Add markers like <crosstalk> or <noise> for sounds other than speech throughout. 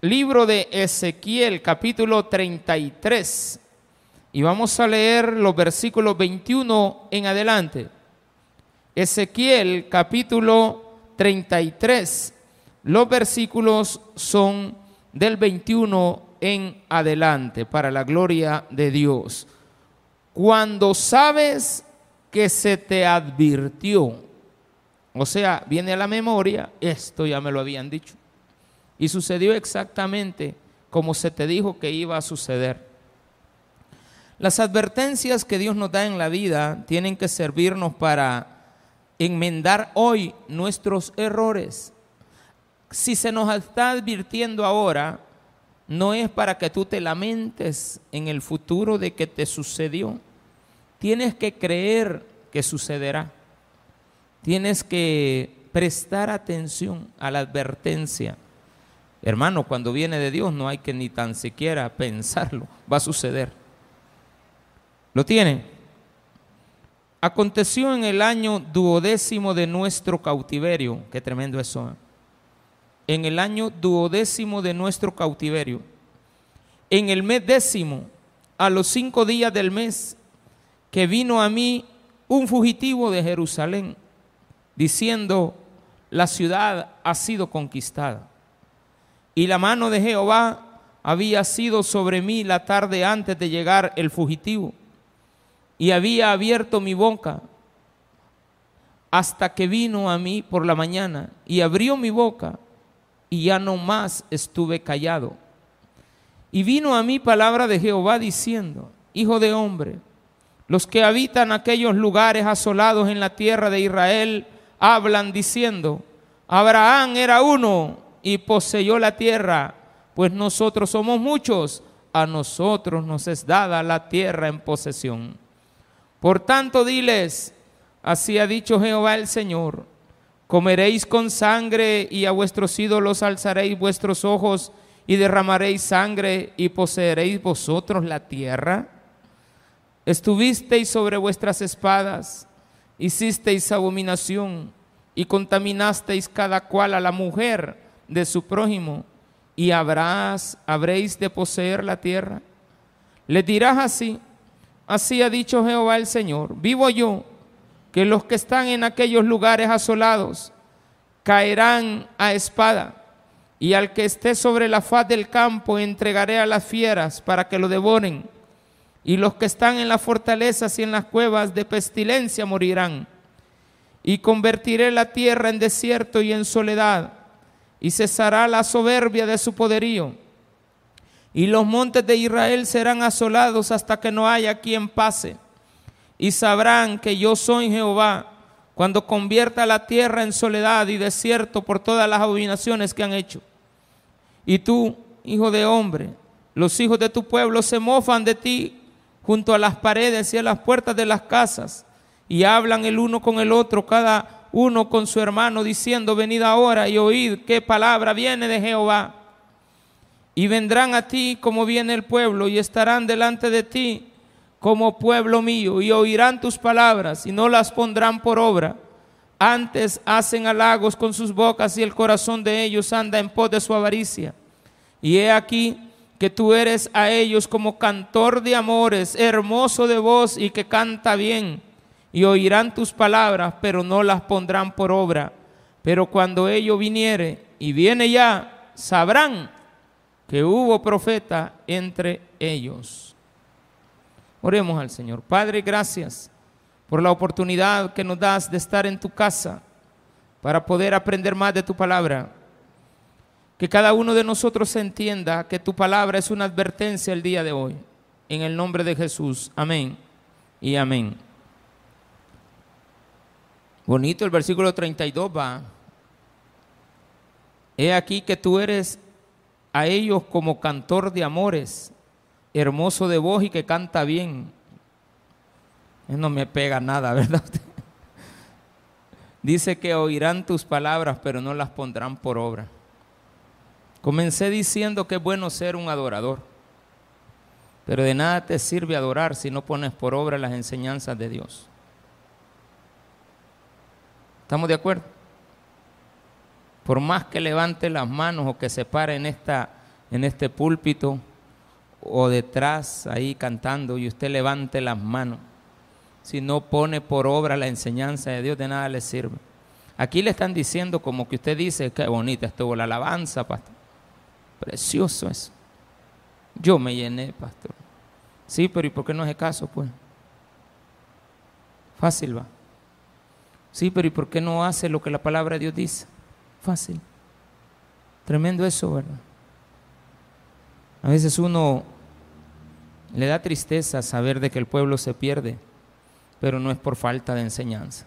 libro de Ezequiel, capítulo 33. Y vamos a leer los versículos 21 en adelante. Ezequiel, capítulo 33. Los versículos son del 21 en adelante, para la gloria de Dios. Cuando sabes que se te advirtió, o sea, viene a la memoria, esto ya me lo habían dicho, y sucedió exactamente como se te dijo que iba a suceder. Las advertencias que Dios nos da en la vida tienen que servirnos para enmendar hoy nuestros errores. Si se nos está advirtiendo ahora, no es para que tú te lamentes en el futuro de que te sucedió. Tienes que creer que sucederá. Tienes que prestar atención a la advertencia. Hermano, cuando viene de Dios no hay que ni tan siquiera pensarlo, va a suceder. ¿Lo tiene? Aconteció en el año duodécimo de nuestro cautiverio, qué tremendo eso. ¿eh? En el año duodécimo de nuestro cautiverio, en el mes décimo, a los cinco días del mes, que vino a mí un fugitivo de Jerusalén, diciendo, la ciudad ha sido conquistada. Y la mano de Jehová había sido sobre mí la tarde antes de llegar el fugitivo y había abierto mi boca hasta que vino a mí por la mañana y abrió mi boca y ya no más estuve callado. Y vino a mí palabra de Jehová diciendo, Hijo de hombre, los que habitan aquellos lugares asolados en la tierra de Israel hablan diciendo, Abraham era uno y poseyó la tierra, pues nosotros somos muchos, a nosotros nos es dada la tierra en posesión. Por tanto, diles, así ha dicho Jehová el Señor, comeréis con sangre y a vuestros ídolos alzaréis vuestros ojos y derramaréis sangre y poseeréis vosotros la tierra. Estuvisteis sobre vuestras espadas, hicisteis abominación y contaminasteis cada cual a la mujer de su prójimo y habrás, habréis de poseer la tierra. Le dirás así, Así ha dicho Jehová el Señor. Vivo yo, que los que están en aquellos lugares asolados caerán a espada, y al que esté sobre la faz del campo entregaré a las fieras para que lo devoren, y los que están en las fortalezas y en las cuevas de pestilencia morirán. Y convertiré la tierra en desierto y en soledad, y cesará la soberbia de su poderío y los montes de Israel serán asolados hasta que no haya quien pase. Y sabrán que yo soy Jehová cuando convierta la tierra en soledad y desierto por todas las abominaciones que han hecho. Y tú, hijo de hombre, los hijos de tu pueblo se mofan de ti junto a las paredes y a las puertas de las casas y hablan el uno con el otro, cada uno con su hermano, diciendo, venid ahora y oíd qué palabra viene de Jehová y vendrán a ti como viene el pueblo y estarán delante de ti como pueblo mío y oirán tus palabras y no las pondrán por obra. Antes hacen halagos con sus bocas y el corazón de ellos anda en pos de su avaricia. Y he aquí que tú eres a ellos como cantor de amores, hermoso de voz y que canta bien. Y oirán tus palabras, pero no las pondrán por obra. Pero cuando ello viniere y viene ya, sabrán que hubo profeta entre ellos. Oremos al Señor. Padre, gracias por la oportunidad que nos das de estar en tu casa para poder aprender más de tu palabra. Que cada uno de nosotros entienda que tu palabra es una advertencia el día de hoy. En el nombre de Jesús. Amén y amén. Bonito el versículo 32 va. He aquí que tú eres a ellos como cantor de amores, hermoso de voz y que canta bien. No me pega nada, <laughs> ¿verdad? Dice que oirán tus palabras, pero no las pondrán por obra. Comencé diciendo que es bueno ser un adorador, pero de nada te sirve adorar si no pones por obra las enseñanzas de Dios. ¿Estamos de acuerdo? por más que levante las manos o que se pare en esta en este púlpito o detrás ahí cantando y usted levante las manos, si no pone por obra la enseñanza de Dios, de nada le sirve. Aquí le están diciendo como que usted dice, qué bonita estuvo la alabanza, pastor. Precioso eso. Yo me llené, pastor. Sí, pero ¿y por qué no hace caso, pues? Fácil va. Sí, pero ¿y por qué no hace lo que la palabra de Dios dice? Fácil. Tremendo eso, ¿verdad? A veces uno le da tristeza saber de que el pueblo se pierde, pero no es por falta de enseñanza,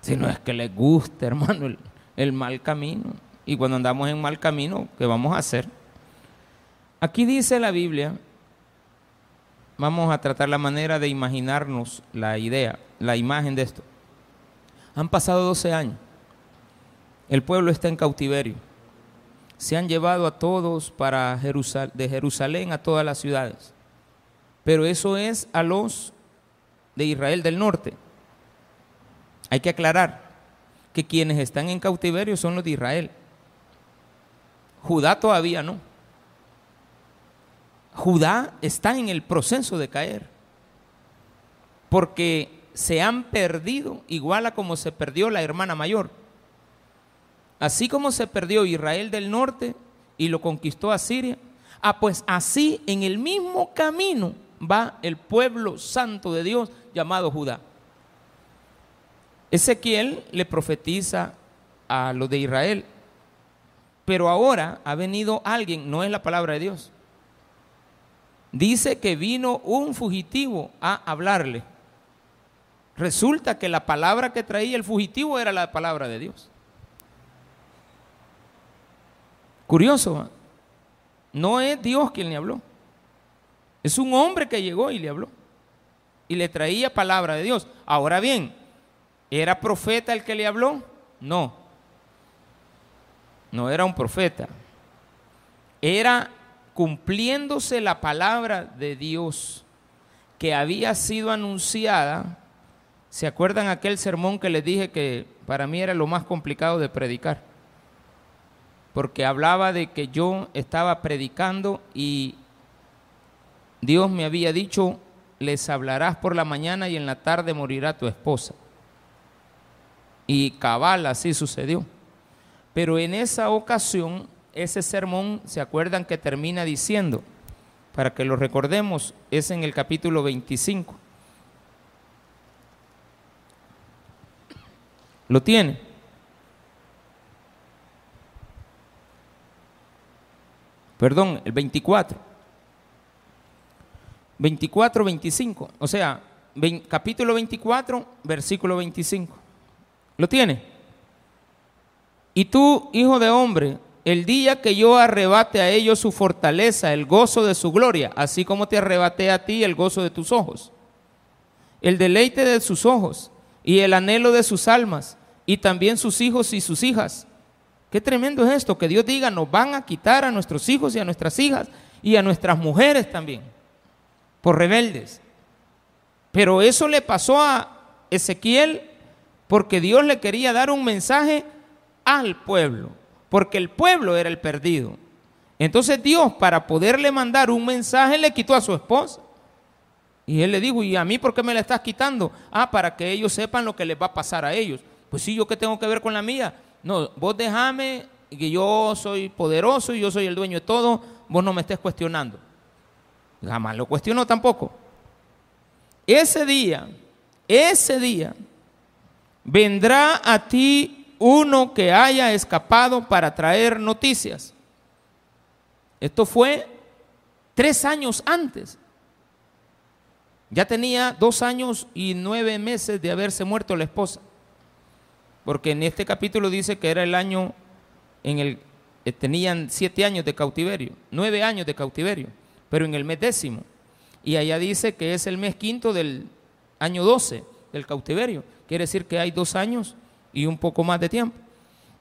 sino es que le guste, <laughs> hermano, el, el mal camino. Y cuando andamos en mal camino, ¿qué vamos a hacer? Aquí dice la Biblia, vamos a tratar la manera de imaginarnos la idea, la imagen de esto. Han pasado 12 años, el pueblo está en cautiverio se han llevado a todos para Jerusalén, de Jerusalén a todas las ciudades. Pero eso es a los de Israel del norte. Hay que aclarar que quienes están en cautiverio son los de Israel. Judá todavía no. Judá está en el proceso de caer. Porque se han perdido igual a como se perdió la hermana mayor. Así como se perdió Israel del norte y lo conquistó a Siria, ah, pues así en el mismo camino va el pueblo santo de Dios llamado Judá. Ezequiel le profetiza a los de Israel, pero ahora ha venido alguien, no es la palabra de Dios. Dice que vino un fugitivo a hablarle. Resulta que la palabra que traía el fugitivo era la palabra de Dios. Curioso, no es Dios quien le habló. Es un hombre que llegó y le habló. Y le traía palabra de Dios. Ahora bien, ¿era profeta el que le habló? No. No era un profeta. Era cumpliéndose la palabra de Dios que había sido anunciada. ¿Se acuerdan aquel sermón que les dije que para mí era lo más complicado de predicar? porque hablaba de que yo estaba predicando y Dios me había dicho, les hablarás por la mañana y en la tarde morirá tu esposa. Y cabal, así sucedió. Pero en esa ocasión, ese sermón, ¿se acuerdan que termina diciendo? Para que lo recordemos, es en el capítulo 25. ¿Lo tiene? perdón, el 24. 24, 25. O sea, capítulo 24, versículo 25. ¿Lo tiene? Y tú, hijo de hombre, el día que yo arrebate a ellos su fortaleza, el gozo de su gloria, así como te arrebaté a ti el gozo de tus ojos, el deleite de sus ojos y el anhelo de sus almas, y también sus hijos y sus hijas, Qué tremendo es esto, que Dios diga, nos van a quitar a nuestros hijos y a nuestras hijas y a nuestras mujeres también, por rebeldes. Pero eso le pasó a Ezequiel porque Dios le quería dar un mensaje al pueblo, porque el pueblo era el perdido. Entonces Dios, para poderle mandar un mensaje, le quitó a su esposa. Y él le dijo, ¿y a mí por qué me la estás quitando? Ah, para que ellos sepan lo que les va a pasar a ellos. Pues sí, ¿yo qué tengo que ver con la mía? No, vos déjame que yo soy poderoso y yo soy el dueño de todo, vos no me estés cuestionando. Jamás lo cuestionó tampoco. Ese día, ese día, vendrá a ti uno que haya escapado para traer noticias. Esto fue tres años antes. Ya tenía dos años y nueve meses de haberse muerto la esposa porque en este capítulo dice que era el año en el que tenían siete años de cautiverio, nueve años de cautiverio, pero en el mes décimo. Y allá dice que es el mes quinto del año doce del cautiverio. Quiere decir que hay dos años y un poco más de tiempo.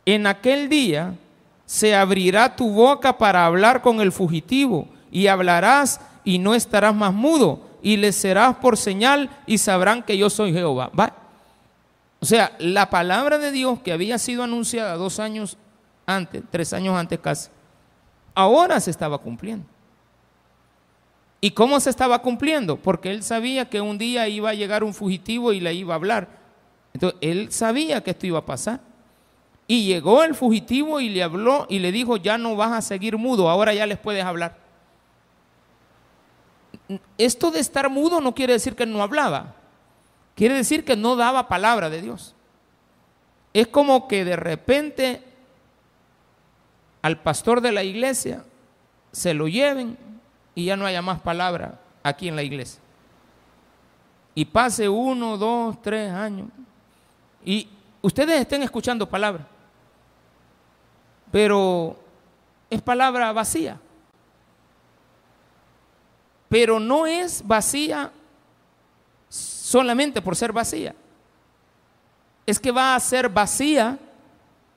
En aquel día se abrirá tu boca para hablar con el fugitivo y hablarás y no estarás más mudo y les serás por señal y sabrán que yo soy Jehová. ¿Va? O sea, la palabra de Dios que había sido anunciada dos años antes, tres años antes casi, ahora se estaba cumpliendo. ¿Y cómo se estaba cumpliendo? Porque él sabía que un día iba a llegar un fugitivo y le iba a hablar. Entonces, él sabía que esto iba a pasar. Y llegó el fugitivo y le habló y le dijo, ya no vas a seguir mudo, ahora ya les puedes hablar. Esto de estar mudo no quiere decir que no hablaba, quiere decir que no daba palabra de Dios. Es como que de repente al pastor de la iglesia se lo lleven y ya no haya más palabra aquí en la iglesia. Y pase uno, dos, tres años y ustedes estén escuchando palabra, pero es palabra vacía. Pero no es vacía solamente por ser vacía. Es que va a ser vacía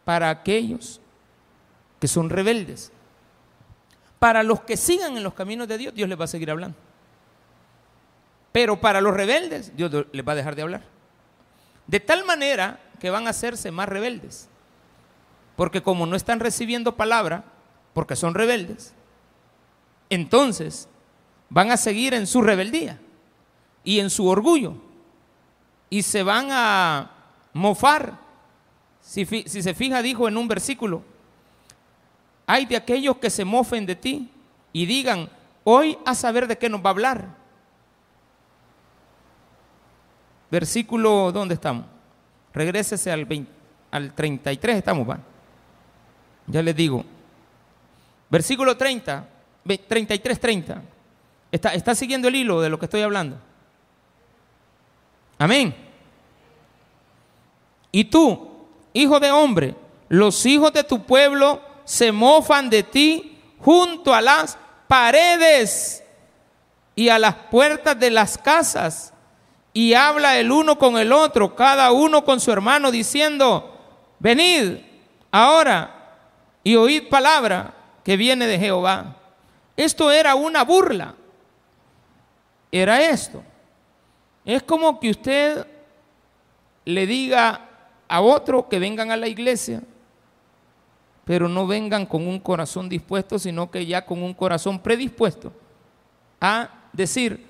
para aquellos que son rebeldes. Para los que sigan en los caminos de Dios, Dios les va a seguir hablando. Pero para los rebeldes, Dios les va a dejar de hablar. De tal manera que van a hacerse más rebeldes. Porque como no están recibiendo palabra, porque son rebeldes, entonces van a seguir en su rebeldía y en su orgullo. Y se van a mofar. Si, se fija, dijo en un versículo, hay de aquellos que se mofen de ti y digan, hoy a saber de qué nos va a hablar. Versículo, ¿dónde estamos? Regrésese al, al 33, estamos, va. Ya les digo. Versículo 30, 33, 30. Está, está siguiendo el hilo de lo que estoy hablando. Amén. Y tú, hijo de hombre, los hijos de tu pueblo se mofan de ti junto a las paredes y a las puertas de las casas y habla el uno con el otro, cada uno con su hermano, diciendo, venid ahora y oíd palabra que viene de Jehová. Esto era una burla. Era esto. Es como que usted le diga a otro que vengan a la iglesia pero no vengan con un corazón dispuesto, sino que ya con un corazón predispuesto a decir,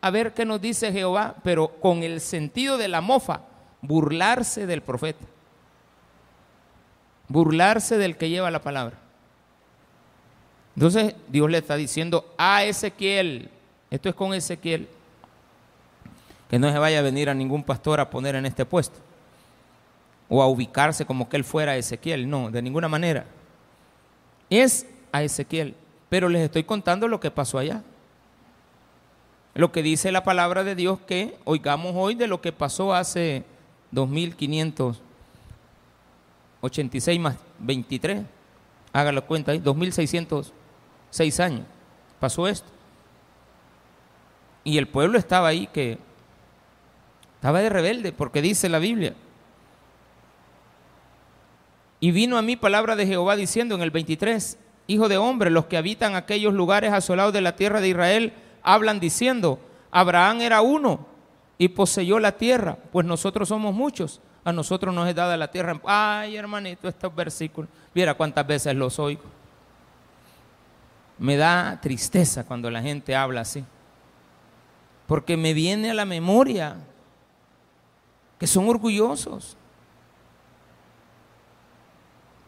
a ver qué nos dice Jehová, pero con el sentido de la mofa, burlarse del profeta, burlarse del que lleva la palabra. Entonces Dios le está diciendo a Ezequiel, esto es con Ezequiel, que no se vaya a venir a ningún pastor a poner en este puesto o a ubicarse como que él fuera Ezequiel. No, de ninguna manera. Es a Ezequiel. Pero les estoy contando lo que pasó allá. Lo que dice la palabra de Dios que oigamos hoy de lo que pasó hace 2586 más 23. Hágalo cuenta ahí, 2606 años. Pasó esto. Y el pueblo estaba ahí que estaba de rebelde, porque dice la Biblia y vino a mí palabra de Jehová diciendo en el 23, Hijo de hombre, los que habitan aquellos lugares asolados de la tierra de Israel hablan diciendo, Abraham era uno y poseyó la tierra, pues nosotros somos muchos, a nosotros nos es dada la tierra. Ay, hermanito, estos versículos, viera cuántas veces los oigo. Me da tristeza cuando la gente habla así, porque me viene a la memoria que son orgullosos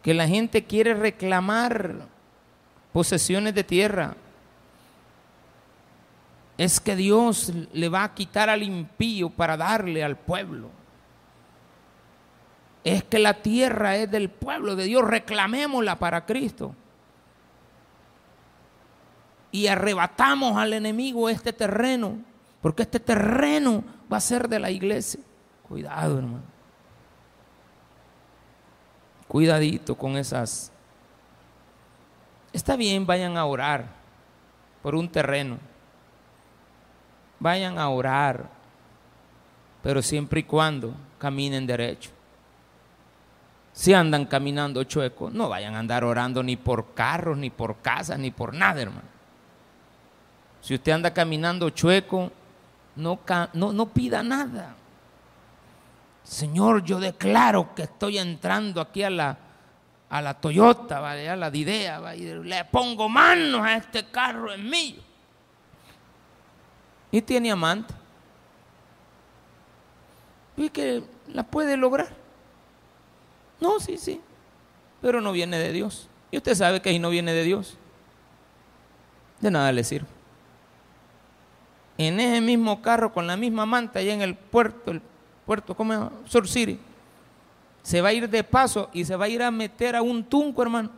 que la gente quiere reclamar posesiones de tierra. Es que Dios le va a quitar al impío para darle al pueblo. Es que la tierra es del pueblo de Dios, reclamémosla para Cristo. Y arrebatamos al enemigo este terreno, porque este terreno va a ser de la iglesia. Cuidado, hermano. Cuidadito con esas. Está bien, vayan a orar por un terreno. Vayan a orar, pero siempre y cuando caminen derecho. Si andan caminando chueco, no vayan a andar orando ni por carros, ni por casas, ni por nada, hermano. Si usted anda caminando chueco, no, no, no pida nada. Señor, yo declaro que estoy entrando aquí a la, a la Toyota, ¿vale? a la Didea, le pongo manos a este carro, es mío. Y tiene amante. Y que la puede lograr. No, sí, sí. Pero no viene de Dios. Y usted sabe que ahí no viene de Dios. De nada le sirve. En ese mismo carro, con la misma manta, allá en el puerto, el puerto, ¿cómo se City. Se va a ir de paso y se va a ir a meter a un tunco, hermano.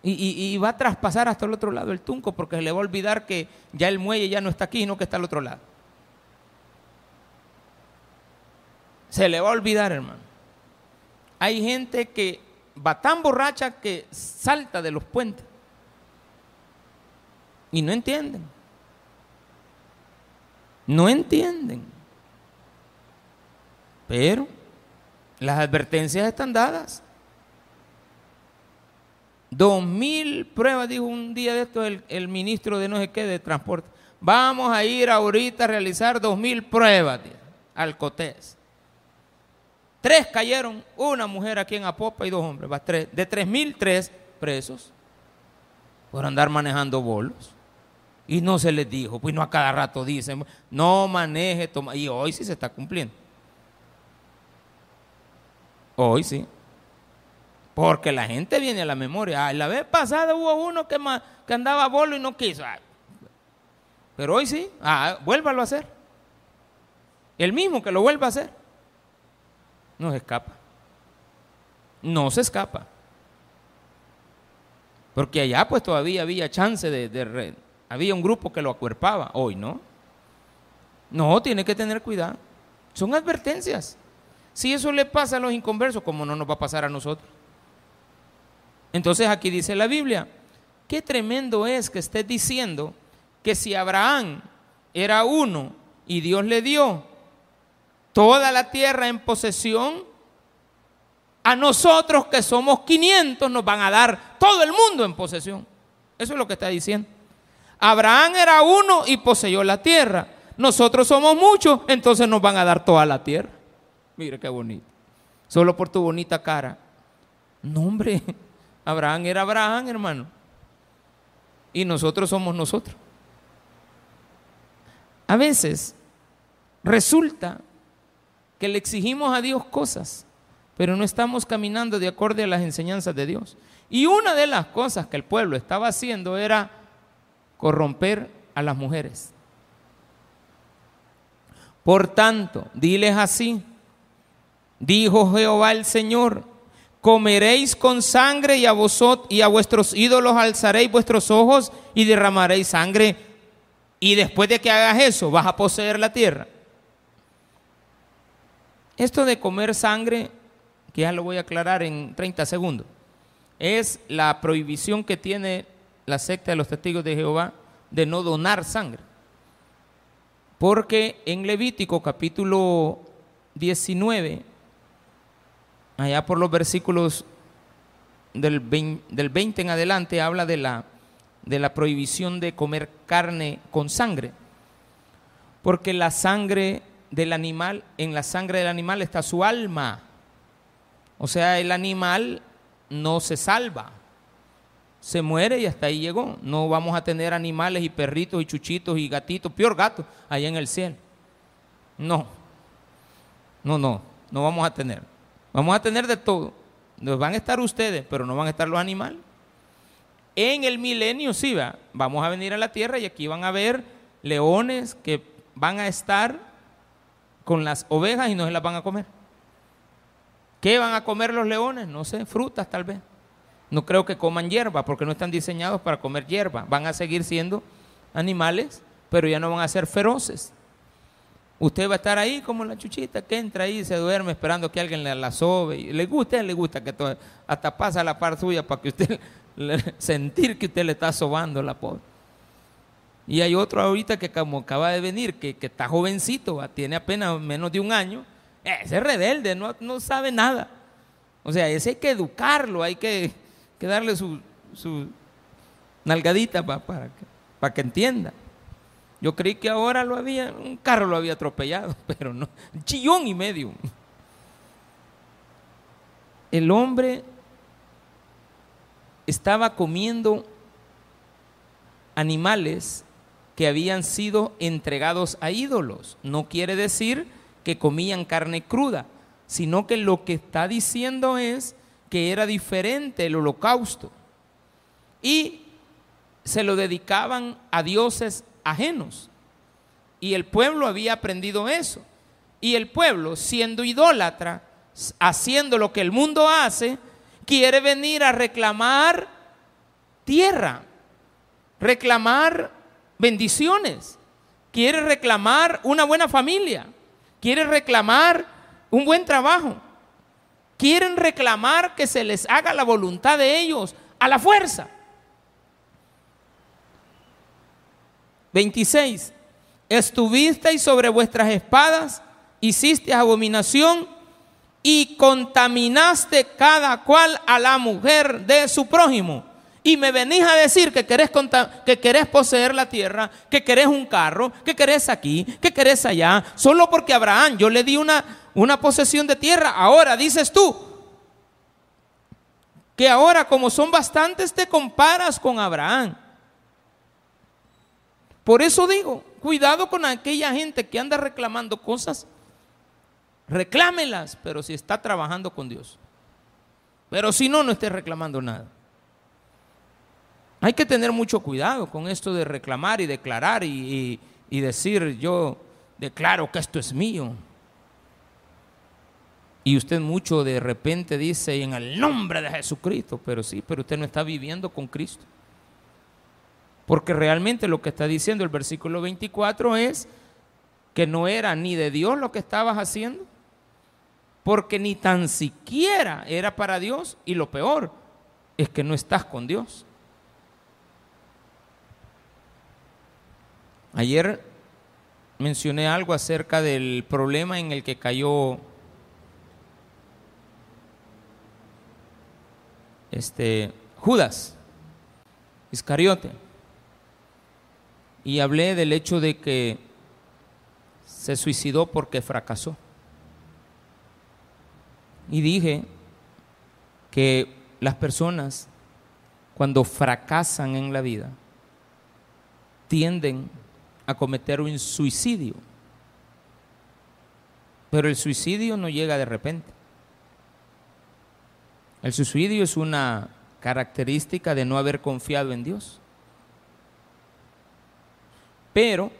Y, y va a traspasar hasta el otro lado el tunco porque se le va a olvidar que ya el muelle ya no está aquí, sino que está al otro lado. Se le va a olvidar, hermano. Hay gente que va tan borracha que salta de los puentes. Y no entienden. No entienden. Pero las advertencias están dadas. Dos mil pruebas, dijo un día de esto el, el, ministro de no sé qué de transporte. Vamos a ir ahorita a realizar dos mil pruebas al COTES. Tres cayeron, una mujer aquí en Apopa y dos hombres. Tres, de tres mil, tres presos por andar manejando bolos. Y no se les dijo, pues no a cada rato dicen, no maneje, toma. Y hoy sí se está cumpliendo. Hoy sí. Porque la gente viene a la memoria. la vez pasada hubo uno que, que andaba a bolo y no quiso. pero hoy sí. Ah, vuélvalo a hacer. El mismo que lo vuelva a hacer no se escapa. No se escapa. Porque allá pues todavía había chance de, de había un grupo que lo acuerpaba, hoy no. No, tiene que tener cuidado. Son advertencias. Si eso le pasa a los inconversos, ¿cómo no nos va a pasar a nosotros? Entonces aquí dice la Biblia, qué tremendo es que estés diciendo que si Abraham era uno y Dios le dio toda la tierra en posesión, a nosotros que somos 500 nos van a dar todo el mundo en posesión. Eso es lo que está diciendo. Abraham era uno y poseyó la tierra. Nosotros somos muchos, entonces nos van a dar toda la tierra. Mire qué bonito. Solo por tu bonita cara. No, hombre, <laughs> Abraham era Abraham, hermano. Y nosotros somos nosotros. A veces resulta que le exigimos a Dios cosas, pero no estamos caminando de acuerdo a las enseñanzas de Dios. Y una de las cosas que el pueblo estaba haciendo era corromper a las mujeres. Por tanto, diles así, dijo Jehová el Señor, comeréis con sangre y a vosotros y a vuestros ídolos alzaréis vuestros ojos y derramaréis sangre. Y después de que hagas eso, vas a poseer la tierra. Esto de comer sangre, que ya lo voy a aclarar en 30 segundos, es la prohibición que tiene la secta de los testigos de Jehová de no donar sangre. Porque en Levítico capítulo 19, allá por los versículos del 20, en adelante, habla de la, de la prohibición de comer carne con sangre. Porque la sangre del animal, en la sangre del animal está su alma. O sea, el animal no se salva. Se muere y hasta ahí llegó. No vamos a tener animales y perritos y chuchitos y gatitos, peor gato, allá en el cielo. No. No, no. No vamos a tener. Vamos a tener de todo. Nos van a estar ustedes, pero no van a estar los animales. En el milenio sí va. Vamos a venir a la tierra y aquí van a ver leones que van a estar con las ovejas y no se las van a comer. ¿Qué van a comer los leones? No sé, frutas tal vez. No creo que coman hierba porque no están diseñados para comer hierba. Van a seguir siendo animales, pero ya no van a ser feroces. Usted va a estar ahí como la chuchita que entra ahí y se duerme esperando que alguien le la sobe. Y le gusta, le gusta que todo, hasta pasa la par suya para que usted <laughs> sentir que usted le está sobando la pobre. Y hay otro ahorita que como acaba de venir, que, está jovencito, tiene apenas menos de un año. Ese es rebelde, no, no sabe nada. O sea, ese hay que educarlo, hay que, darle su, su nalgadita para, que, para que entienda. Yo creí que ahora lo había, un carro lo había atropellado, <laughs> pero no, chillón y medio. El hombre estaba comiendo animales que habían sido entregados a ídolos. No quiere decir que comían carne cruda, sino que lo que está diciendo es que era diferente el holocausto. Y se lo dedicaban a dioses ajenos. Y el pueblo había aprendido eso. Y el pueblo, siendo idólatra, haciendo lo que el mundo hace, quiere venir a reclamar tierra, reclamar bendiciones, quiere reclamar una buena familia, quiere reclamar un buen trabajo, quieren reclamar que se les haga la voluntad de ellos a la fuerza. 26. Estuvisteis sobre vuestras espadas, hiciste abominación y contaminaste cada cual a la mujer de su prójimo. Y me venís a decir que querés, que querés poseer la tierra, que querés un carro, que querés aquí, que querés allá, solo porque Abraham yo le di una, una posesión de tierra. Ahora dices tú que ahora como son bastantes te comparas con Abraham. Por eso digo, cuidado con aquella gente que anda reclamando cosas. Reclámelas, pero si está trabajando con Dios. Pero si no, no esté reclamando nada. Hay que tener mucho cuidado con esto de reclamar y declarar y, decir yo declaro que esto es mío. Y usted mucho de repente dice en el nombre de Jesucristo, pero sí, pero usted no está viviendo con Cristo. Porque realmente lo que está diciendo el versículo 24 es que no era ni de Dios lo que estabas haciendo, porque ni tan siquiera era para Dios y lo peor es que no estás con Dios. Ayer mencioné algo acerca del problema en el que cayó este Judas Iscariote. Y hablé del hecho de que se suicidó porque fracasó. Y dije que las personas cuando fracasan en la vida tienden a cometer un suicidio. Pero el suicidio no llega de repente. El suicidio es una característica de no haber confiado en Dios. Pero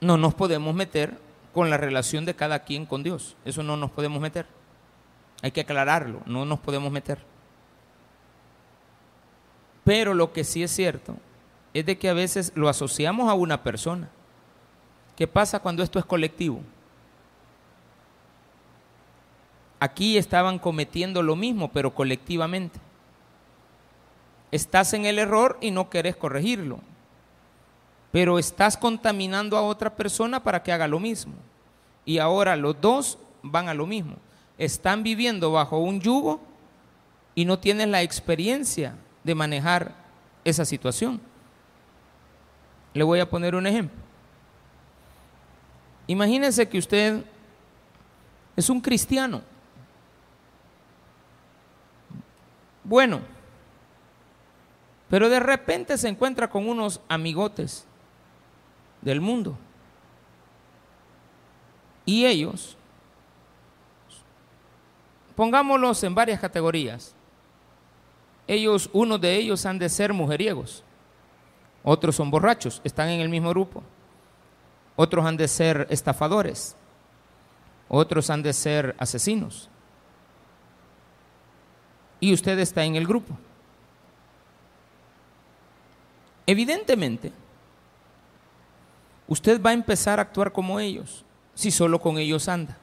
no nos podemos meter con la relación de cada quien con Dios. Eso no nos podemos meter. Hay que aclararlo, no nos podemos meter. Pero lo que sí es cierto es de que a veces lo asociamos a una persona. ¿Qué pasa cuando esto es colectivo? Aquí estaban cometiendo lo mismo, pero colectivamente. Estás en el error y no querés corregirlo, pero estás contaminando a otra persona para que haga lo mismo. Y ahora los dos van a lo mismo. Están viviendo bajo un yugo y no tienen la experiencia de manejar esa situación. Le voy a poner un ejemplo. Imagínense que usted es un cristiano. Bueno, pero de repente se encuentra con unos amigotes del mundo. Y ellos, pongámoslos en varias categorías. Ellos, uno de ellos han de ser mujeriegos. Otros son borrachos, están en el mismo grupo. Otros han de ser estafadores. Otros han de ser asesinos. Y usted está en el grupo. Evidentemente, usted va a empezar a actuar como ellos, si solo con ellos anda.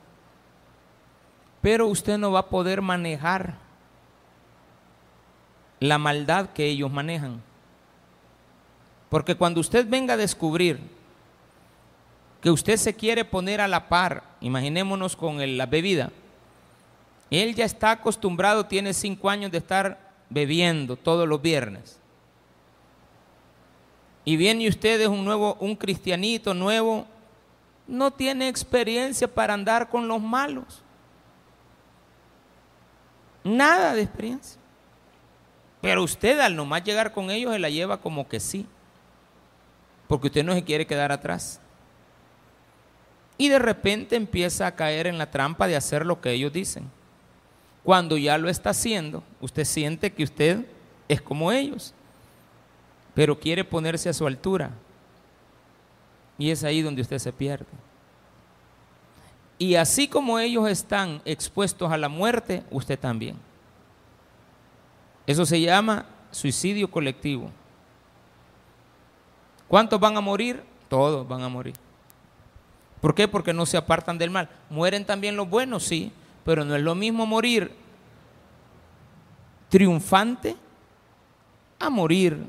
Pero usted no va a poder manejar la maldad que ellos manejan. Porque cuando usted venga a descubrir que usted se quiere poner a la par, imaginémonos con la bebida, él ya está acostumbrado, tiene cinco años de estar bebiendo todos los viernes. Y viene usted es un nuevo, un cristianito nuevo, no tiene experiencia para andar con los malos. Nada de experiencia. Pero usted al nomás llegar con ellos se la lleva como que sí. Porque usted no se quiere quedar atrás. Y de repente empieza a caer en la trampa de hacer lo que ellos dicen. Cuando ya lo está haciendo, usted siente que usted es como ellos. Pero quiere ponerse a su altura. Y es ahí donde usted se pierde. Y así como ellos están expuestos a la muerte, usted también. Eso se llama suicidio colectivo. ¿Cuántos van a morir? Todos van a morir. ¿Por qué? Porque no se apartan del mal. ¿Mueren también los buenos? Sí, pero no es lo mismo morir triunfante a morir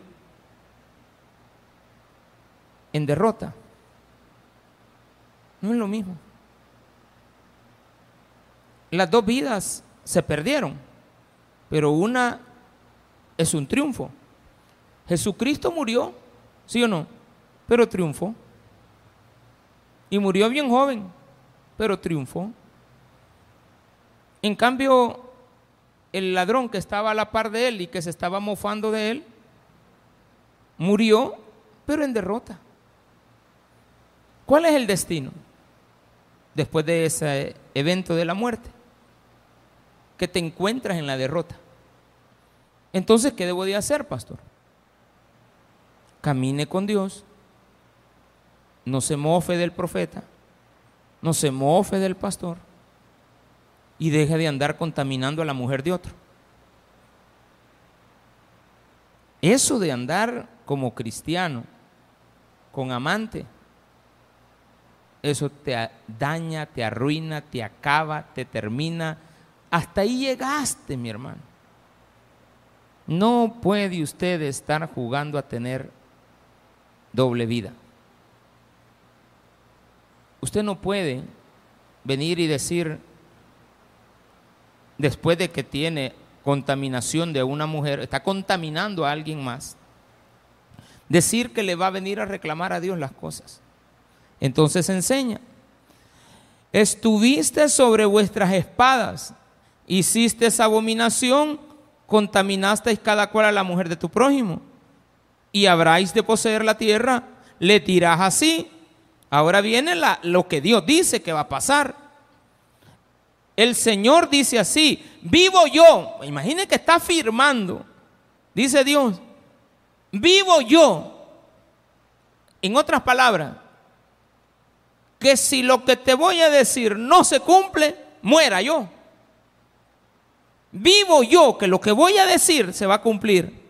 en derrota. No es lo mismo. Las dos vidas se perdieron, pero una es un triunfo. Jesucristo murió, ¿sí o no? Pero triunfó. Y murió bien joven, pero triunfó. En cambio, el ladrón que estaba a la par de él y que se estaba mofando de él, murió, pero en derrota. ¿Cuál es el destino después de ese evento de la muerte? Que te encuentras en la derrota. Entonces, ¿qué debo de hacer, pastor? Camine con Dios, no se mofe del profeta, no se mofe del pastor y deje de andar contaminando a la mujer de otro. Eso de andar como cristiano, con amante, eso te daña, te arruina, te acaba, te termina. Hasta ahí llegaste, mi hermano. No puede usted estar jugando a tener doble vida. Usted no puede venir y decir, después de que tiene contaminación de una mujer, está contaminando a alguien más, decir que le va a venir a reclamar a Dios las cosas. Entonces enseña, estuviste sobre vuestras espadas, hiciste esa abominación, contaminasteis cada cual a la mujer de tu prójimo, y habráis de poseer la tierra, le tirás así. Ahora viene la, lo que Dios dice que va a pasar. El Señor dice así, vivo yo, imagine que está afirmando, dice Dios, vivo yo. En otras palabras, que si lo que te voy a decir no se cumple, muera yo. Vivo yo que lo que voy a decir se va a cumplir.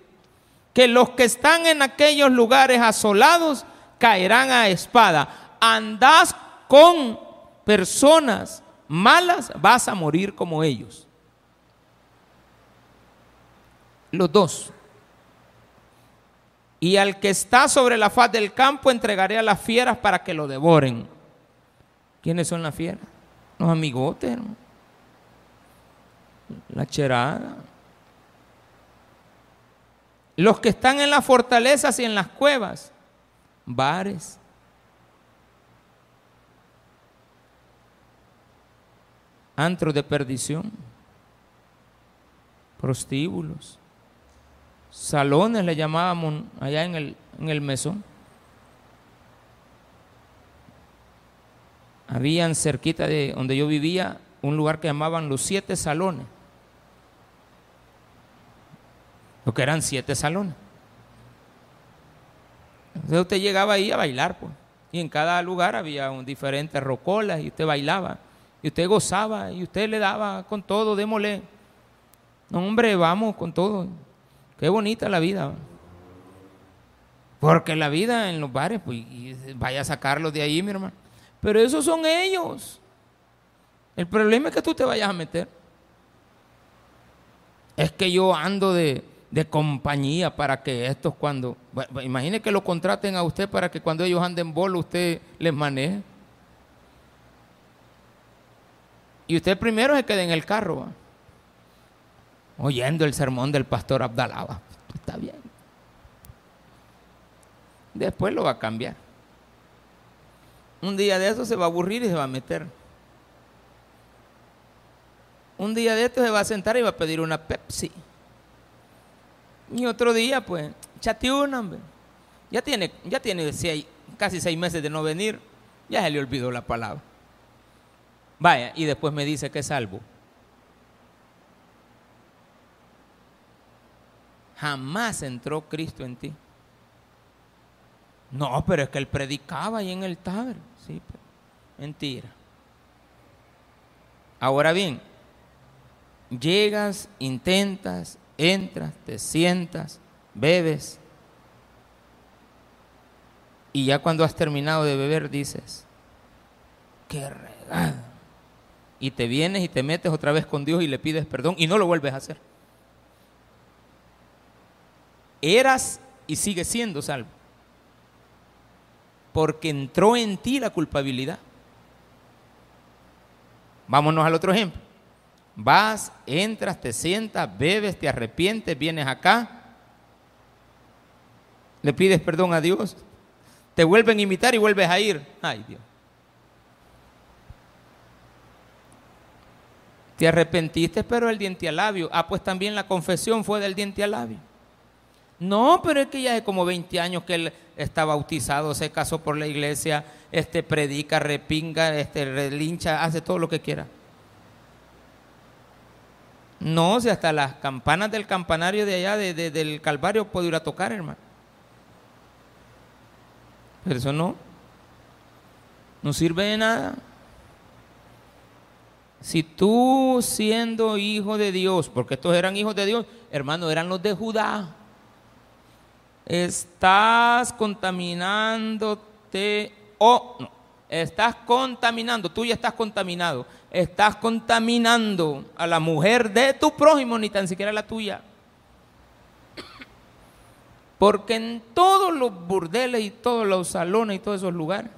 Que los que están en aquellos lugares asolados caerán a espada. Andás con personas malas, vas a morir como ellos. Los dos. Y al que está sobre la faz del campo entregaré a las fieras para que lo devoren. ¿Quiénes son las fieras? Los amigotes, La cherada. Los que están en las fortalezas y en las cuevas, bares. Antros de perdición, prostíbulos, salones le llamábamos allá en el, en el mesón. Habían cerquita de donde yo vivía un lugar que llamaban los siete salones. Lo que eran siete salones. Entonces usted llegaba ahí a bailar, pues. Y en cada lugar había un diferentes rocolas y usted bailaba. Y usted gozaba y usted le daba con todo, démosle. No, hombre, vamos con todo. Qué bonita la vida. Porque la vida en los bares, pues vaya a sacarlo de ahí, mi hermano. Pero esos son ellos. El problema es que tú te vayas a meter. Es que yo ando de, compañía para que estos cuando... Imagine que lo contraten a usted para que cuando ellos anden bolo usted les maneje. Y usted primero se quede en el carro, oyendo el sermón del pastor Abdalaba. Está bien. Después lo va a cambiar. Un día de eso se va a aburrir y se va a meter. Un día de esto se va a sentar y va a pedir una Pepsi. Y otro día, pues, chateó hombre. Ya tiene, ya tiene casi seis meses de no venir. Ya se le olvidó la palabra. Vaya, y después me dice que es salvo. Jamás entró Cristo en ti. No, pero es que él predicaba ahí en el taber. Sí, mentira. Ahora bien, llegas, intentas, entras, te sientas, bebes. Y ya cuando has terminado de beber dices, qué regalo. Y te vienes y te metes otra vez con Dios y le pides perdón y no lo vuelves a hacer. Eras y sigues siendo salvo porque entró en ti la culpabilidad. Vámonos al otro ejemplo. Vas, entras, te sientas, bebes, te arrepientes, vienes acá, le pides perdón a Dios, te vuelven a invitar y vuelves a ir. Ay Dios. Te arrepentiste, pero el diente al labio. Ah, pues también la confesión fue del diente al labio. No, pero es que ya hace como 20 años que él está bautizado, se casó por la iglesia, este predica, repinga, este relincha, hace todo lo que quiera. No, si hasta las campanas del campanario de allá, del Calvario, puedo ir a tocar, hermano. Pero eso no. No sirve de nada. Si tú siendo hijo de Dios, porque estos eran hijos de Dios, hermano, eran los de Judá estás contaminándote o no, estás contaminando, tú ya estás contaminado, estás contaminando a la mujer de tu prójimo, ni tan siquiera la tuya. Porque en todos los burdeles y todos los salones y todos esos lugares,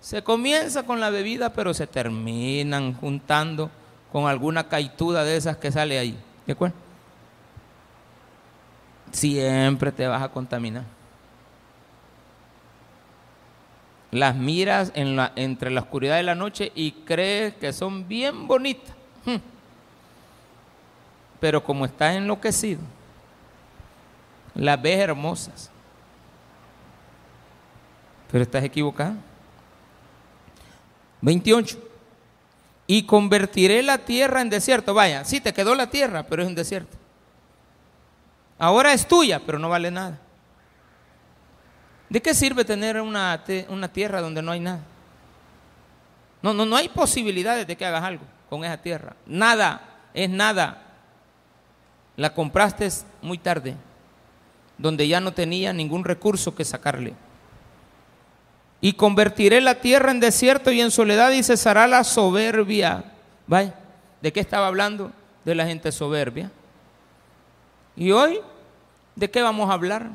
se comienza con la bebida, pero se terminan juntando con alguna caituda de esas que sale ahí. ¿De acuerdo? Siempre te vas a contaminar. Las miras entre la oscuridad de la noche y crees que son bien bonitas. Hmm. Pero como estás enloquecido, las ves hermosas. Pero estás equivocado. 28. Y convertiré la tierra en desierto. Vaya, sí te quedó la tierra, pero es un desierto. Ahora es tuya, pero no vale nada. ¿De qué sirve tener una, una tierra donde no hay nada? No, no, no hay posibilidades de que hagas algo con esa tierra. Nada, es nada. La compraste muy tarde, donde ya no tenía ningún recurso que sacarle. Y convertiré la tierra en desierto y en soledad y cesará la soberbia. ¿Vaya? ¿De qué estaba hablando? De la gente soberbia. Y hoy, ¿de qué vamos a hablar?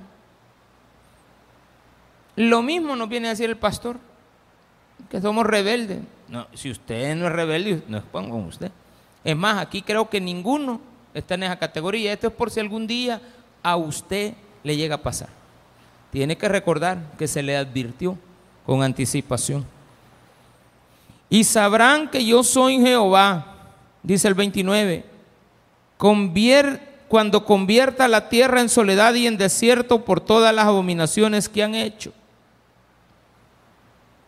Lo mismo nos viene a decir el pastor, que somos rebeldes. No, si usted no es rebelde, no es con usted. Es más, aquí creo que ninguno está en esa categoría. Esto es por si algún día a usted le llega a pasar. Tiene que recordar que se le advirtió con anticipación. Y sabrán que yo soy Jehová, dice el 29. Convierte cuando convierta la tierra en soledad y en desierto por todas las abominaciones que han hecho.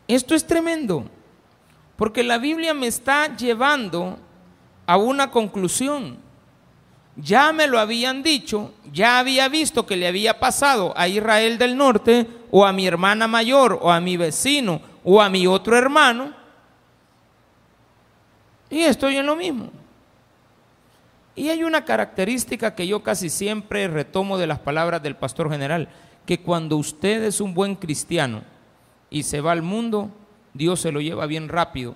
Esto es tremendo, porque la Biblia me está llevando a una conclusión. Ya me lo habían dicho, ya había visto que le había pasado a Israel del norte o a mi hermana mayor o a mi vecino o a mi otro hermano. Y estoy en lo mismo. Y hay una característica que yo casi siempre retomo de las palabras del pastor general, que cuando usted es un buen cristiano y se va al mundo, Dios se lo lleva bien rápido.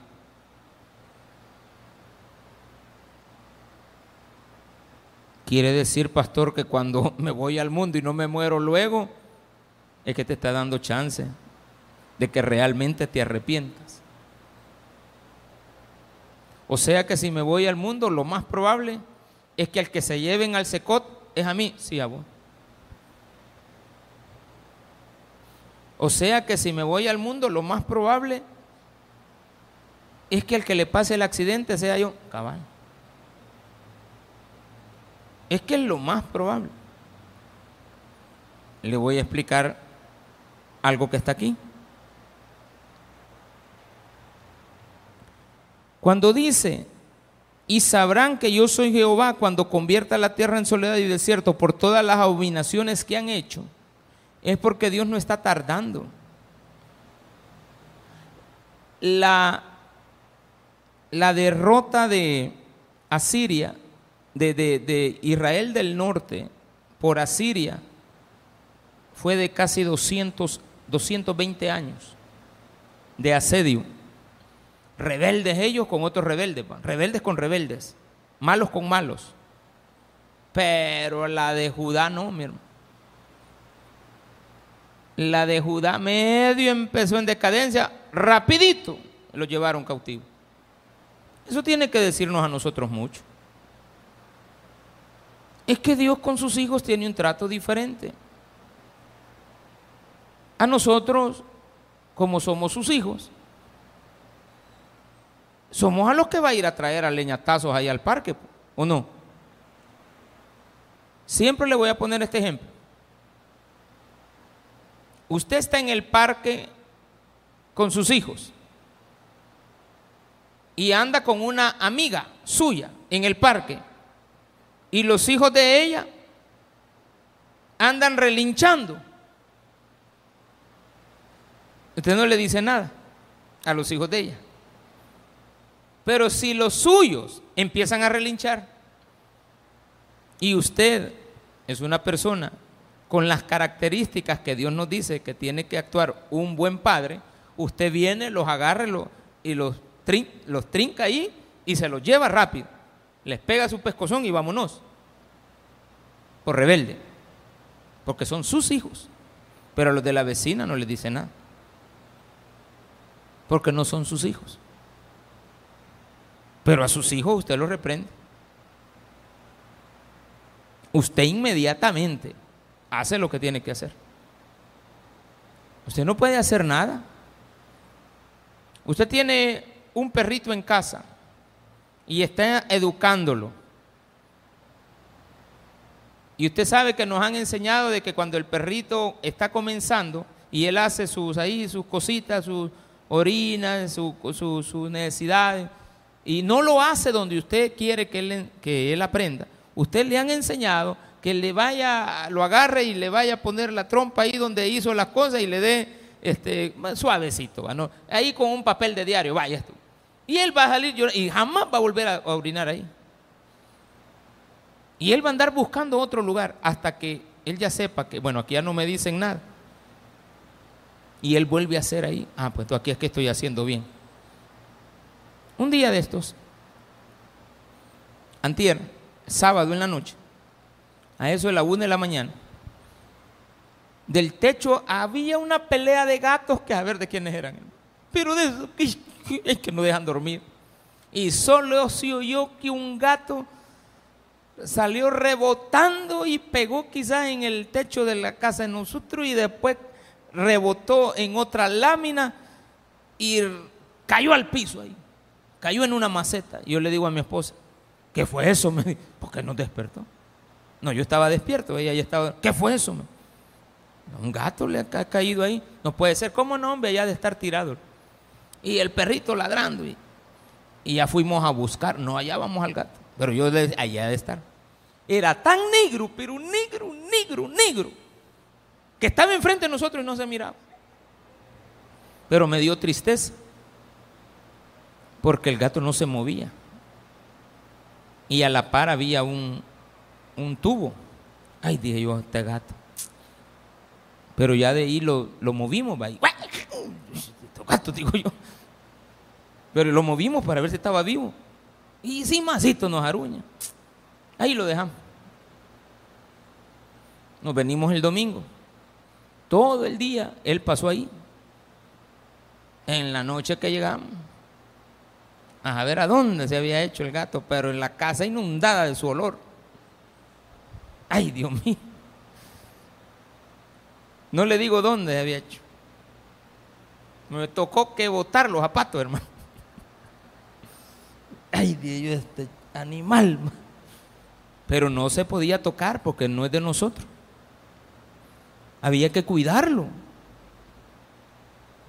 Quiere decir, pastor, que cuando <laughs> me voy al mundo y no me muero luego, es que te está dando chance de que realmente te arrepientas. O sea que si me voy al mundo, lo más probable es que al que se lleven al secot es a mí, sí, a vos. O sea que si me voy al mundo, lo más probable es que al que le pase el accidente sea yo, cabal. Es que es lo más probable. le voy a explicar algo que está aquí. Cuando dice, y sabrán que yo soy Jehová cuando convierta la tierra en soledad y desierto por todas las abominaciones que han hecho, es porque Dios no está tardando. La, la derrota de Asiria, de, de, de Israel del norte por Asiria, fue de casi 200, 220 años de asedio. Rebeldes ellos con otros rebeldes, rebeldes con rebeldes, malos con malos. Pero la de Judá no, mi hermano. La de Judá medio empezó en decadencia, rapidito lo llevaron cautivo. Eso tiene que decirnos a nosotros mucho. Es que Dios con sus hijos tiene un trato diferente. A nosotros, como somos sus hijos, somos a los que va a ir a traer a leñatazos ahí al parque, ¿o no? Siempre le voy a poner este ejemplo. Usted está en el parque con sus hijos y anda con una amiga suya en el parque y los hijos de ella andan relinchando. Usted no le dice nada a los hijos de ella. Pero si los suyos empiezan a relinchar y usted es una persona con las características que Dios nos dice que tiene que actuar un buen padre, usted viene, los agarra y los, los trinca ahí y se los lleva rápido. Les pega su pescozón y vámonos. Por rebelde. Porque son sus hijos. Pero a los de la vecina no les dice nada. Porque no son sus hijos. Pero a sus hijos usted los reprende. Usted inmediatamente hace lo que tiene que hacer. Usted no puede hacer nada. Usted tiene un perrito en casa y está educándolo. Y usted sabe que nos han enseñado de que cuando el perrito está comenzando y él hace sus ahí sus cositas, sus orinas, sus su, necesidades, y no lo hace donde usted quiere que él, que él aprenda, usted le han enseñado que le vaya, lo agarre y le vaya a poner la trompa ahí donde hizo las cosas y le dé este, suavecito, ahí con un papel de diario, vaya esto. Y él va a salir y jamás va a volver a orinar ahí. Y él va a andar buscando otro lugar hasta que él ya sepa que, bueno, aquí ya no me dicen nada. Y él vuelve a hacer ahí, ah, pues aquí es que estoy haciendo bien. Un día de estos, antier, sábado en la noche, a eso de la una de la mañana, del techo había una pelea de gatos que a ver de quiénes eran. Pero de eso, es que no dejan dormir. Y solo se oyó que un gato salió rebotando y pegó quizás en el techo de la casa de nosotros y después rebotó en otra lámina y cayó al piso ahí cayó en una maceta. Y yo le digo a mi esposa, ¿qué fue eso? Me dijo, ¿por qué no despertó? No, yo estaba despierto, ella ya estaba, ¿qué fue eso? Un gato le ha caído ahí. No puede ser, ¿cómo no, hombre? Ya de estar tirado. Y el perrito ladrando. Y, ya fuimos a buscar, no hallábamos al gato, pero yo allá de estar. Era tan negro, pero negro, negro, negro, que estaba enfrente de nosotros y no se miraba. Pero me dio tristeza porque el gato no se movía. Y a la par había un, un tubo. Ay, dije yo, este gato. Pero ya de ahí lo, lo movimos, va. Este gato, digo yo. Pero lo movimos para ver si estaba vivo. Y sí, masito nos aruña. Ahí lo dejamos. Nos venimos el domingo. Todo el día él pasó ahí. En la noche que llegamos, a ver a dónde se había hecho el gato, pero en la casa inundada de su olor. Ay, Dios mío. No le digo dónde se había hecho. Me tocó que botar los zapatos, hermano. Ay, Dios, este animal. Pero no se podía tocar porque no es de nosotros. había que cuidarlo.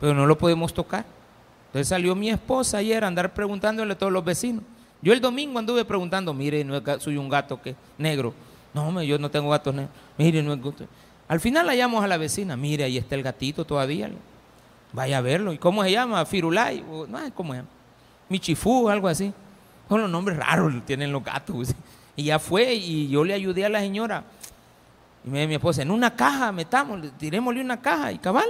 Pero no lo podemos tocar. Entonces salió mi esposa ayer a andar preguntándole a todos los vecinos. Yo el domingo anduve preguntando, mire, no soy un gato que negro. No, yo no tengo gatos negros. Mire, no es gato. Al final la llamamos a la vecina, mire, ahí está el gatito todavía. Vaya a verlo. ¿Y cómo se llama? Firulay. No, ¿cómo se llama? Michifú, algo así. Son los nombres raros tienen los gatos. Y ya fue y yo le ayudé a la señora. Y me mi esposa, en una caja metamos, tirémosle una caja y cabal.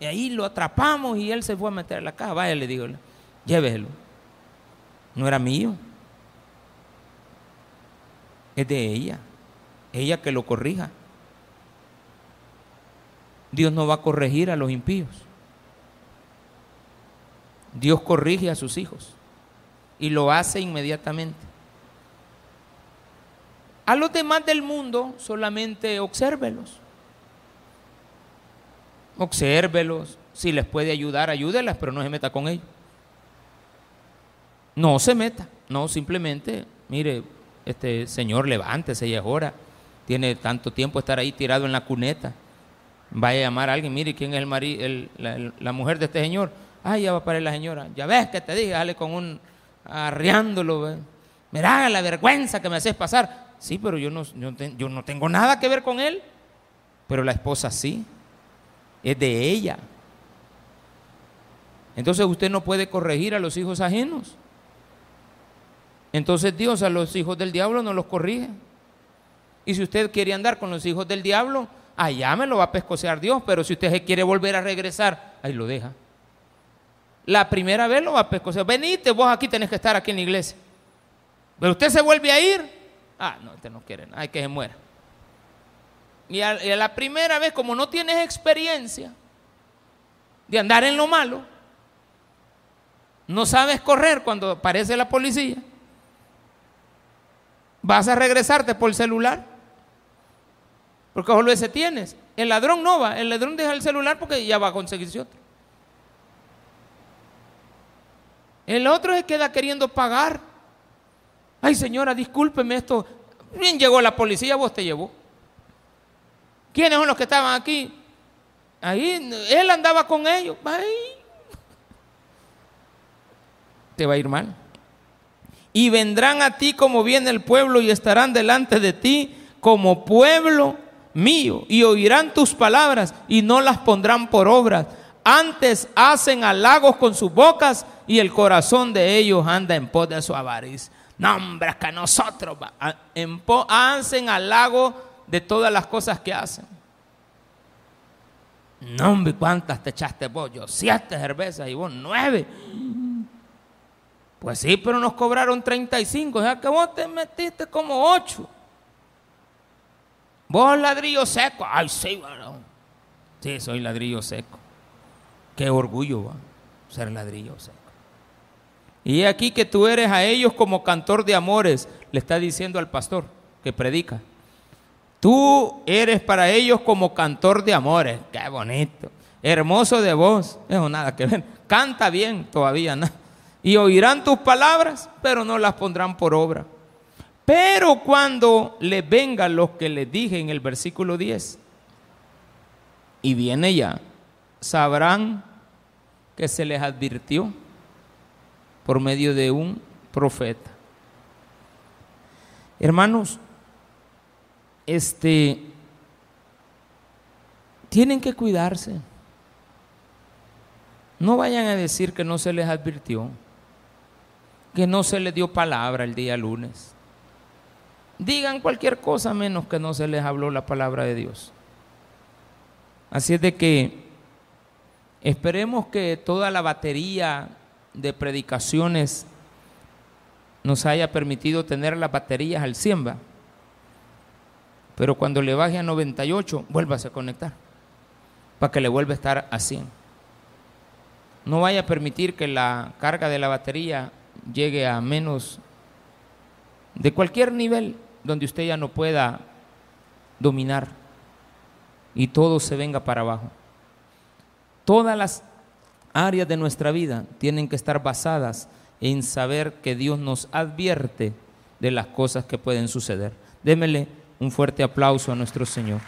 Y ahí lo atrapamos y él se fue a meter en la caja. Vaya, le digo, llévelo. No era mío. Es de ella. Ella que lo corrija. Dios no va a corregir a los impíos. Dios corrige a sus hijos y lo hace inmediatamente. A los demás del mundo solamente obsérvelos. Obsérvelos. Si les puede ayudar, ayúdelas, pero no se meta con ellos. No se meta. No, simplemente, mire, este señor, levántese, y es hora. Tiene tanto tiempo estar ahí tirado en la cuneta. Vaya a llamar a alguien, mire quién es el, marido, la, mujer de este señor. Ay, ya va para la señora. Ya ves que te dije, dale con un arriándolo. Mira la vergüenza que me haces pasar. Sí, pero yo no, yo no tengo nada que ver con él. Pero la esposa sí. Es de ella. Entonces usted no puede corregir a los hijos ajenos. Entonces Dios a los hijos del diablo no los corrige. Y si usted quiere andar con los hijos del diablo, allá me lo va a pescocear Dios, pero si usted quiere volver a regresar, ahí lo deja. La primera vez lo va a pescocear. Venite, vos aquí tenés que estar aquí en la iglesia. Pero usted se vuelve a ir. Ah, no, usted no quiere nada, hay que se muera. Y a, la primera vez, como no tienes experiencia de andar en lo malo, no sabes correr cuando aparece la policía, vas a regresarte por el celular. Porque solo ese tienes. El ladrón no va, el ladrón deja el celular porque ya va a conseguirse otro. El otro se queda queriendo pagar. Ay, señora, discúlpeme esto. Bien llegó la policía, vos te llevó. ¿Quiénes son los que estaban aquí? Ahí, él andaba con ellos. Te va a ir mal. Y vendrán a ti como viene el pueblo y estarán delante de ti como pueblo mío y oirán tus palabras y no las pondrán por obras. Antes hacen halagos con sus bocas y el corazón de ellos anda en pos de su avaricia. No, hombre, que nosotros en hacen halago de todas las cosas que hacen. No, hombre, ¿cuántas te echaste vos? Yo siete cervezas y vos nueve. Pues sí, pero nos cobraron 35, o sea que vos te metiste como ocho. Vos ladrillo seco. Ay, sí, bueno. Sí, soy ladrillo seco. Qué orgullo va ser ladrillo seco. Y aquí que tú eres a ellos como cantor de amores, le está diciendo al pastor que predica. Tú eres para ellos como cantor de amores. Qué bonito. Hermoso de voz. Eso nada que ver. Canta bien todavía, ¿no? Y oirán tus palabras, pero no las pondrán por obra. Pero cuando le vengan los que les dije en el versículo 10, y viene ya, sabrán que se les advirtió por medio de un profeta. Hermanos, este tienen que cuidarse. No vayan a decir que no se les advirtió, que no se les dio palabra el día lunes digan cualquier cosa menos que no se les habló la palabra de Dios. Así es de que esperemos que toda la batería de predicaciones nos haya permitido tener las baterías al 100, pero cuando le baje a 98, vuélvase a conectar para que le vuelva a estar a 100. No vaya a permitir que la carga de la batería llegue a menos de cualquier nivel donde usted ya no pueda dominar y todo se venga para abajo. Todas las áreas de nuestra vida tienen que estar basadas en saber que Dios nos advierte de las cosas que pueden suceder. Démele un fuerte aplauso a nuestro Señor.